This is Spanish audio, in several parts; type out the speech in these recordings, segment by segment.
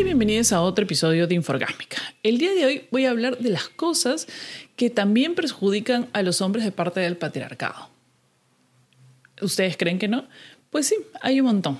y bienvenidos a otro episodio de Inforgásmica. El día de hoy voy a hablar de las cosas que también perjudican a los hombres de parte del patriarcado. ¿Ustedes creen que no? Pues sí, hay un montón.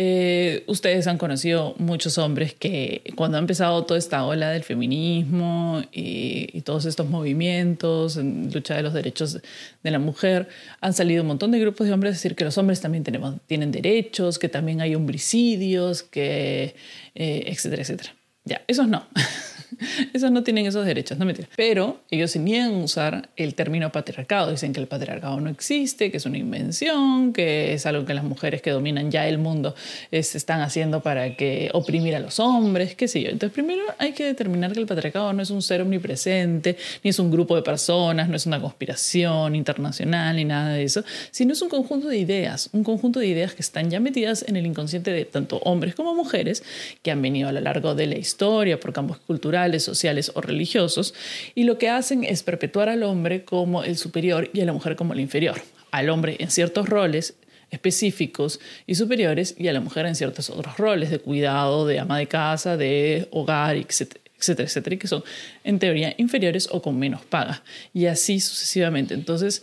Eh, ustedes han conocido muchos hombres que cuando ha empezado toda esta ola del feminismo y, todos estos movimientos en lucha de los derechos de la mujer, han salido un montón de grupos de hombres a decir que los hombres también tenemos, tienen derechos, que también hay homicidios, que, eh, etcétera, etcétera. Ya, esos no. Esos no tienen esos derechos, no mentira. Pero ellos se niegan a usar el término patriarcado. Dicen que el patriarcado no existe, que es una invención, que es algo que las mujeres que dominan ya el mundo están haciendo para que oprimir a los hombres, qué sé yo. Entonces, primero hay que determinar que el patriarcado no es un ser omnipresente, ni es un grupo de personas, no es una conspiración internacional, ni nada de eso, sino es un conjunto de ideas, un conjunto de ideas que están ya metidas en el inconsciente de tanto hombres como mujeres, que han venido a lo largo de la historia por campos culturales sociales o religiosos, y lo que hacen es perpetuar al hombre como el superior y a la mujer como el inferior. Al hombre en ciertos roles específicos y superiores y a la mujer en ciertos otros roles de cuidado, de ama de casa, de hogar, etcétera, etcétera, que son en teoría inferiores o con menos paga. Y así sucesivamente. Entonces,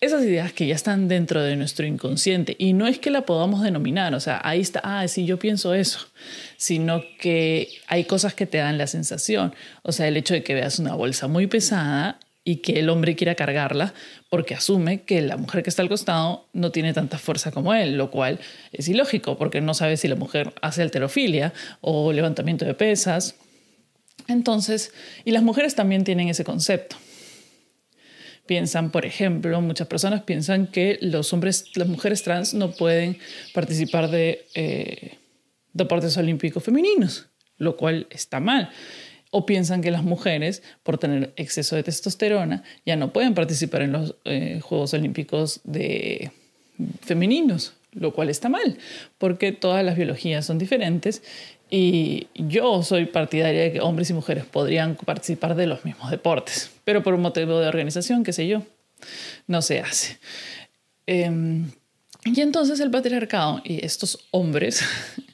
esas ideas que ya están dentro de nuestro inconsciente y no es que la podamos denominar, o sea, ahí está, ah, sí, yo pienso eso, sino que hay cosas que te dan la sensación, o sea, el hecho de que veas una bolsa muy pesada y que el hombre quiera cargarla porque asume que la mujer que está al costado no tiene tanta fuerza como él, lo cual es ilógico porque no sabe si la mujer hace alterofilia o levantamiento de pesas. Entonces, y las mujeres también tienen ese concepto piensan, por ejemplo, muchas personas piensan que los hombres, las mujeres trans no pueden participar de eh, deportes olímpicos femeninos, lo cual está mal. O piensan que las mujeres, por tener exceso de testosterona, ya no pueden participar en los eh, Juegos Olímpicos de femeninos, lo cual está mal, porque todas las biologías son diferentes y yo soy partidaria de que hombres y mujeres podrían participar de los mismos deportes, pero por un motivo de organización, qué sé yo, no se hace. Em, y entonces el patriarcado y estos hombres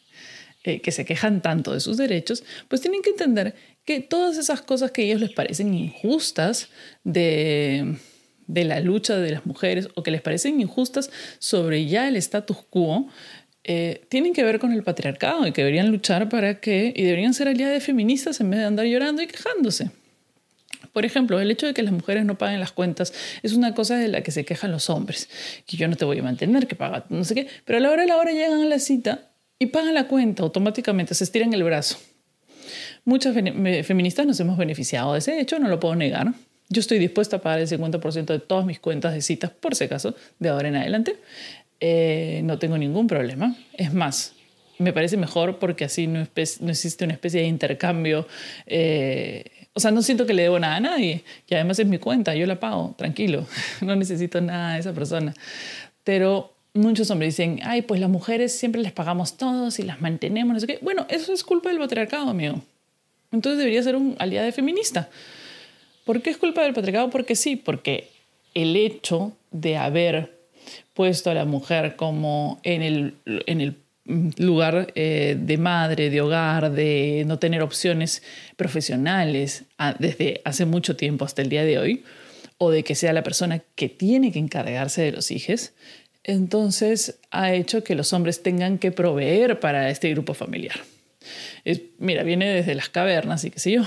eh, que se quejan tanto de sus derechos, pues tienen que entender que todas esas cosas que a ellos les parecen injustas de, de la lucha de las mujeres o que les parecen injustas sobre ya el status quo, eh, tienen que ver con el patriarcado y que deberían luchar para que, y deberían ser aliadas feministas en vez de andar llorando y quejándose. Por ejemplo, el hecho de que las mujeres no paguen las cuentas es una cosa de la que se quejan los hombres, que yo no te voy a mantener, que paga no sé qué, pero a la hora de la hora llegan a la cita y pagan la cuenta automáticamente, se estiran el brazo. Muchas feministas nos hemos beneficiado de ese hecho, no lo puedo negar. Yo estoy dispuesta a pagar el 50% de todas mis cuentas de citas, por si acaso, de ahora en adelante. Eh, no tengo ningún problema. Es más, me parece mejor porque así no, no existe una especie de intercambio. Eh, o sea, no siento que le debo nada a nadie. Y además es mi cuenta, yo la pago, tranquilo. No necesito nada de esa persona. Pero muchos hombres dicen, ay, pues las mujeres siempre les pagamos todos y las mantenemos, no sé qué. Bueno, eso es culpa del patriarcado, amigo. Entonces debería ser un aliado feminista. ¿Por qué es culpa del patriarcado? Porque sí, porque el hecho de haber puesto a la mujer como en el, en el lugar eh, de madre, de hogar, de no tener opciones profesionales desde hace mucho tiempo hasta el día de hoy, o de que sea la persona que tiene que encargarse de los hijos, entonces ha hecho que los hombres tengan que proveer para este grupo familiar. mira, viene desde las cavernas y qué sé yo.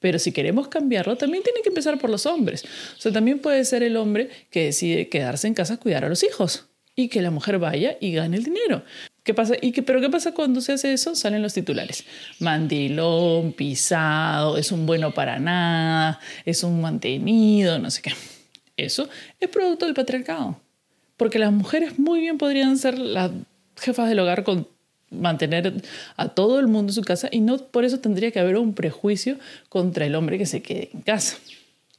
Pero si queremos cambiarlo, también tiene que empezar por los hombres. O sea, también puede ser el hombre que decide quedarse en casa a cuidar a los hijos y que la mujer vaya y gane el dinero. ¿Qué pasa? ¿Y qué, ¿Pero qué pasa cuando se hace eso? Salen los titulares. Mandilón, pisado, es un bueno para nada, es un mantenido, no sé qué. Eso es producto del patriarcado. Porque las mujeres muy bien podrían ser las jefas del hogar con mantener a todo el mundo en su casa y no por eso tendría que haber un prejuicio contra el hombre que se quede en casa.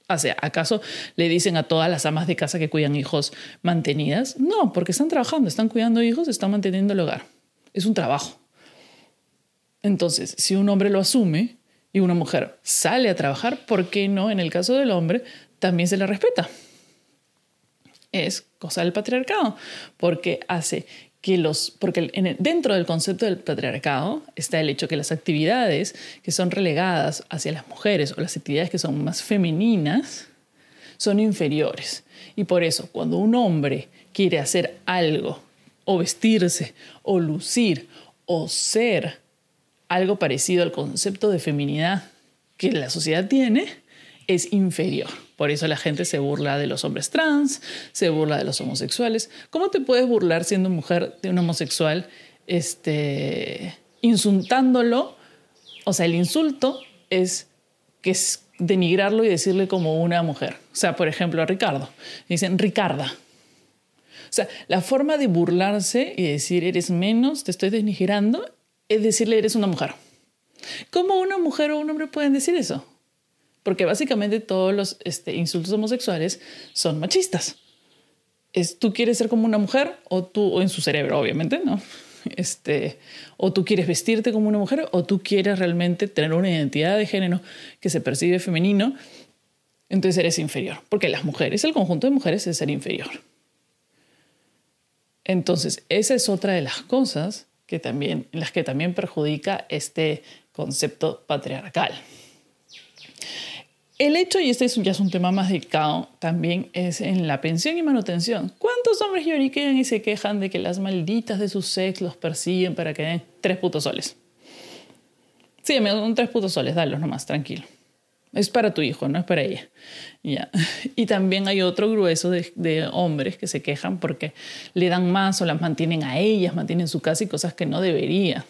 O sea, ¿acaso le dicen a todas las amas de casa que cuidan hijos mantenidas? No, porque están trabajando, están cuidando hijos, están manteniendo el hogar. Es un trabajo. Entonces, si un hombre lo asume y una mujer sale a trabajar, ¿por qué no en el caso del hombre también se le respeta? Es cosa del patriarcado, porque hace que los, porque dentro del concepto del patriarcado está el hecho que las actividades que son relegadas hacia las mujeres o las actividades que son más femeninas son inferiores. Y por eso, cuando un hombre quiere hacer algo, o vestirse, o lucir, o ser algo parecido al concepto de feminidad que la sociedad tiene, es inferior. Por eso la gente se burla de los hombres trans, se burla de los homosexuales. ¿Cómo te puedes burlar siendo mujer de un homosexual este, insultándolo? O sea, el insulto es que es denigrarlo y decirle como una mujer. O sea, por ejemplo, a Ricardo. Dicen Ricarda. O sea, la forma de burlarse y decir eres menos, te estoy denigrando, es decirle eres una mujer. ¿Cómo una mujer o un hombre pueden decir eso? Porque básicamente todos los este, insultos homosexuales son machistas. Es, tú quieres ser como una mujer o tú, o en su cerebro, obviamente, ¿no? Este, o tú quieres vestirte como una mujer o tú quieres realmente tener una identidad de género que se percibe femenino, entonces eres inferior. Porque las mujeres, el conjunto de mujeres es ser inferior. Entonces, esa es otra de las cosas que también, las que también perjudica este concepto patriarcal. El hecho, y este ya es un tema más delicado, también es en la pensión y manutención. ¿Cuántos hombres lloriquean y se quejan de que las malditas de su sex los persiguen para que den tres putos soles? Sí, me dan tres putos soles, dalos nomás, tranquilo. Es para tu hijo, no es para ella. Ya. Y también hay otro grueso de, hombres que se quejan porque le dan más o las mantienen a ellas, mantienen su casa y cosas que no debería.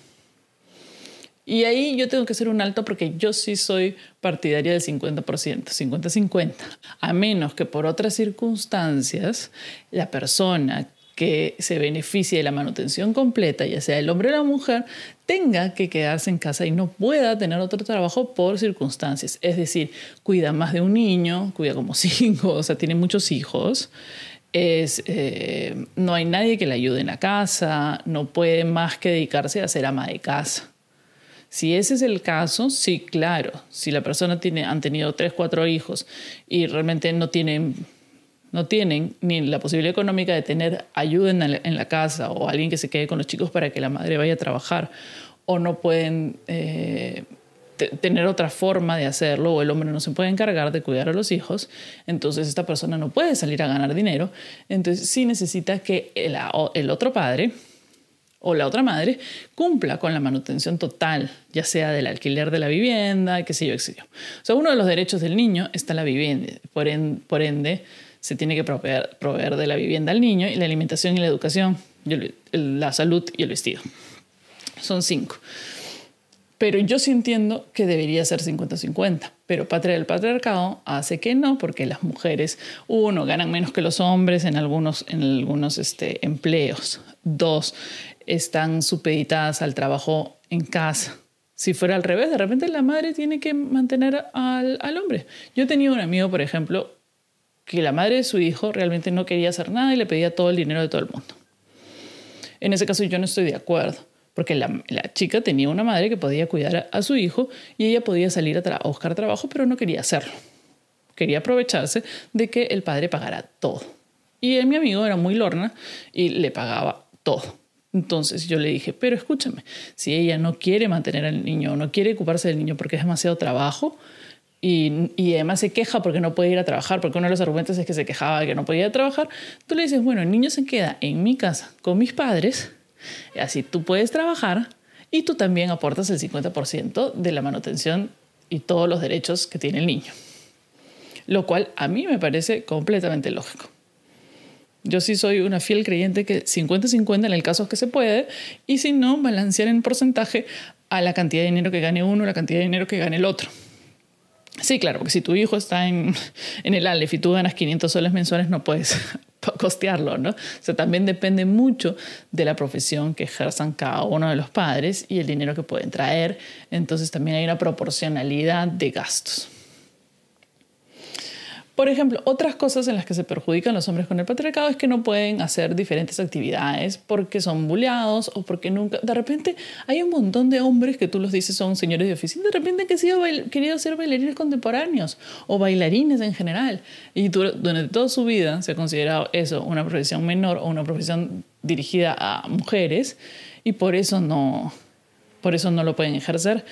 Y ahí yo tengo que hacer un alto porque yo sí soy partidaria del 50%, 50-50. A menos que por otras circunstancias la persona que se beneficie de la manutención completa, ya sea el hombre o la mujer, tenga que quedarse en casa y no pueda tener otro trabajo por circunstancias. Es decir, cuida más de un niño, cuida como cinco, o sea, tiene muchos hijos. Es, eh, no hay nadie que le ayude en la casa, no puede más que dedicarse a ser ama de casa. Si ese es el caso, sí, claro. Si la persona tiene, han tenido tres, cuatro hijos y realmente no tienen, no tienen ni la posibilidad económica de tener ayuda en la, casa o alguien que se quede con los chicos para que la madre vaya a trabajar o no pueden eh, tener otra forma de hacerlo o el hombre no se puede encargar de cuidar a los hijos, entonces esta persona no puede salir a ganar dinero, entonces sí necesita que el otro padre o la otra madre cumpla con la manutención total, ya sea del alquiler de la vivienda, qué sé yo, qué sé yo. O sea, uno de los derechos del niño está la vivienda, por, por ende se tiene que proveer, proveer, de la vivienda al niño y la alimentación y la educación, la salud y el vestido. Son cinco. Pero yo sí entiendo que debería ser 50-50. Pero el patriarcado hace que no, porque las mujeres, uno, ganan menos que los hombres en algunos, en algunos este, empleos. Dos, están supeditadas al trabajo en casa. Si fuera al revés, de repente la madre tiene que mantener al, al hombre. Yo tenía un amigo, por ejemplo, que la madre de su hijo realmente no quería hacer nada y le pedía todo el dinero de todo el mundo. En ese caso yo no estoy de acuerdo, porque la, la chica tenía una madre que podía cuidar a, su hijo y ella podía salir a, buscar trabajo, pero no quería hacerlo. Quería aprovecharse de que el padre pagara todo. Y mi amigo era muy lorna y le pagaba todo. Entonces yo le dije, pero escúchame, si ella no quiere mantener al niño, no quiere ocuparse del niño porque es demasiado trabajo y, y, además se queja porque no puede ir a trabajar, porque uno de los argumentos es que se quejaba de que no podía trabajar, tú le dices, bueno, el niño se queda en mi casa con mis padres, así tú puedes trabajar y tú también aportas el 50% de la manutención y todos los derechos que tiene el niño. Lo cual a mí me parece completamente lógico. Yo sí soy una fiel creyente que 50-50 en el caso que se puede, y si no, balancear en porcentaje a la cantidad de dinero que gane uno, la cantidad de dinero que gane el otro. Sí, claro, porque si tu hijo está en, en el Aleph y tú ganas 500 soles mensuales, no puedes costearlo, ¿no? O sea, también depende mucho de la profesión que ejerzan cada uno de los padres y el dinero que pueden traer. Entonces también hay una proporcionalidad de gastos. Por ejemplo, otras cosas en las que se perjudican los hombres con el patriarcado es que no pueden hacer diferentes actividades porque son bulleados o porque nunca... De repente hay un montón de hombres que tú los dices son señores de oficina, de repente que han querido ser bailarines contemporáneos o bailarines en general. Y durante toda su vida se ha considerado eso una profesión menor o una profesión dirigida a mujeres y por eso no, por eso no lo pueden ejercer.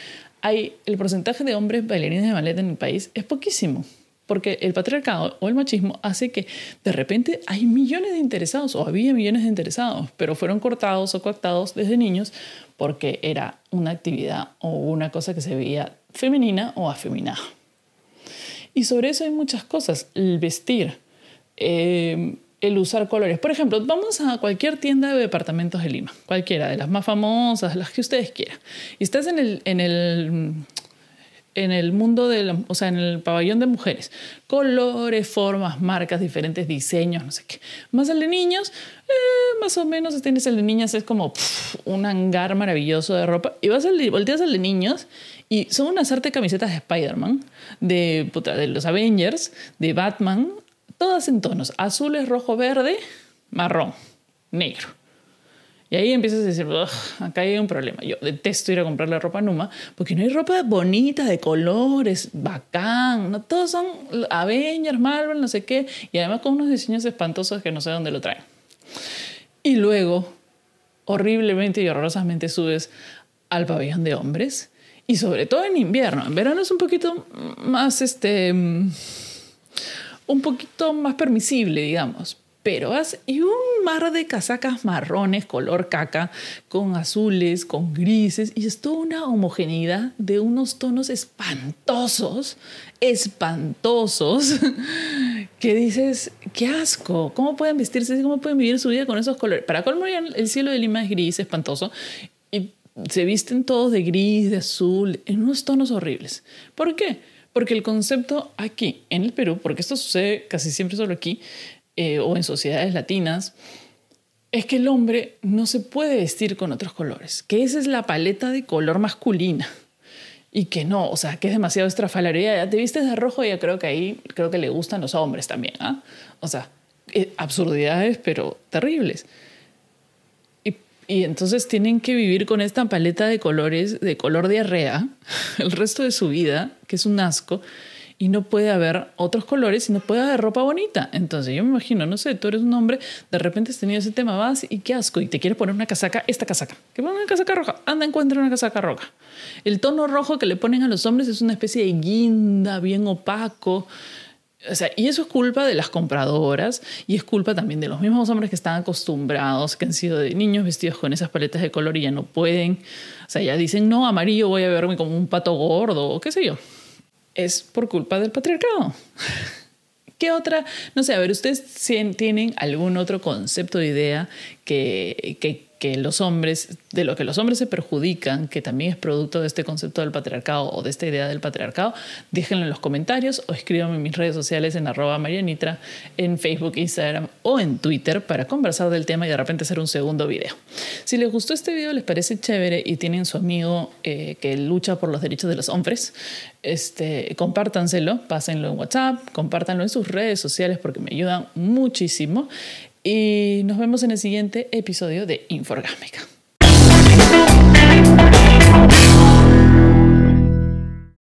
Hay, el porcentaje de hombres bailarines de ballet en el país es poquísimo porque el patriarcado o el machismo hace que de repente hay millones de interesados o había millones de interesados, pero fueron cortados o coactados desde niños porque era una actividad o una cosa que se veía femenina o afeminada. Y sobre eso hay muchas cosas. El vestir, eh, el usar colores. Por ejemplo, vamos a cualquier tienda de departamentos de Lima, cualquiera de las más famosas, las que ustedes quieran. Y estás en el, en el en el mundo de, o sea, en el pabellón de mujeres. Colores, formas, marcas, diferentes diseños, no sé qué. Más el de niños, eh, más o menos tienes el de niñas, es como un hangar maravilloso de ropa. Y vas al volteas al de niños y son unas arte camisetas de Spider-Man, de, de los Avengers, de Batman, todas en tonos azules, rojo, verde, marrón, negro. Y ahí empiezas a decir, acá hay un problema. Yo detesto ir a comprar la ropa Numa porque no hay ropa bonita, de colores, bacán. No, todos son Avengers, Marvel, no sé qué. Y además con unos diseños espantosos que no sé dónde lo traen. Y luego, horriblemente y horrorosamente subes al pabellón de hombres. Y sobre todo en invierno. En verano es un poquito más, este, un poquito más permisible, digamos pero y un mar de casacas marrones, color caca, con azules, con grises, y es toda una homogeneidad de unos tonos espantosos, espantosos, que dices, qué asco, ¿cómo pueden vestirse? ¿Cómo pueden vivir su vida con esos colores? Para colmo, el cielo de Lima es gris, espantoso, y se visten todos de gris, de azul, en unos tonos horribles. ¿Por qué? Porque el concepto aquí, en el Perú, porque esto sucede casi siempre solo aquí, eh, o en sociedades latinas, es que el hombre no se puede vestir con otros colores, que esa es la paleta de color masculina y que no, o sea, que es demasiado estrafalaria. Ya te vistes de rojo, ya creo que ahí creo que le gustan los hombres también, ¿ah? O sea, eh, absurdidades, pero terribles. Y, y, entonces tienen que vivir con esta paleta de colores, de color diarrea, el resto de su vida, que es un asco, y no puede haber otros colores y no puede haber ropa bonita. Entonces yo me imagino, no sé, tú eres un hombre, de repente has tenido ese tema, vas y qué asco, y te quieres poner una casaca, esta casaca, que ponga una casaca roja, anda, encuentra una casaca roja. El tono rojo que le ponen a los hombres es una especie de guinda, bien opaco. O sea, y eso es culpa de las compradoras y es culpa también de los mismos hombres que están acostumbrados, que han sido de niños vestidos con esas paletas de color y ya no pueden. O sea, ya dicen, no, amarillo voy a verme como un pato gordo o qué sé yo es por culpa del patriarcado. ¿Qué otra? No sé, a ver, ¿ustedes tienen algún otro concepto de idea que, que que los hombres, de lo que los hombres se perjudican, que también es producto de este concepto del patriarcado o de esta idea del patriarcado, déjenlo en los comentarios o escríbanme en mis redes sociales en arroba marianitra, en Facebook, Instagram o en Twitter para conversar del tema y de repente hacer un segundo video. Si les gustó este video, les parece chévere y tienen su amigo eh, que lucha por los derechos de los hombres, este, compártanselo, pásenlo en WhatsApp, compártanlo en sus redes sociales porque me ayudan muchísimo. Y nos vemos en el siguiente episodio de Inforgámica.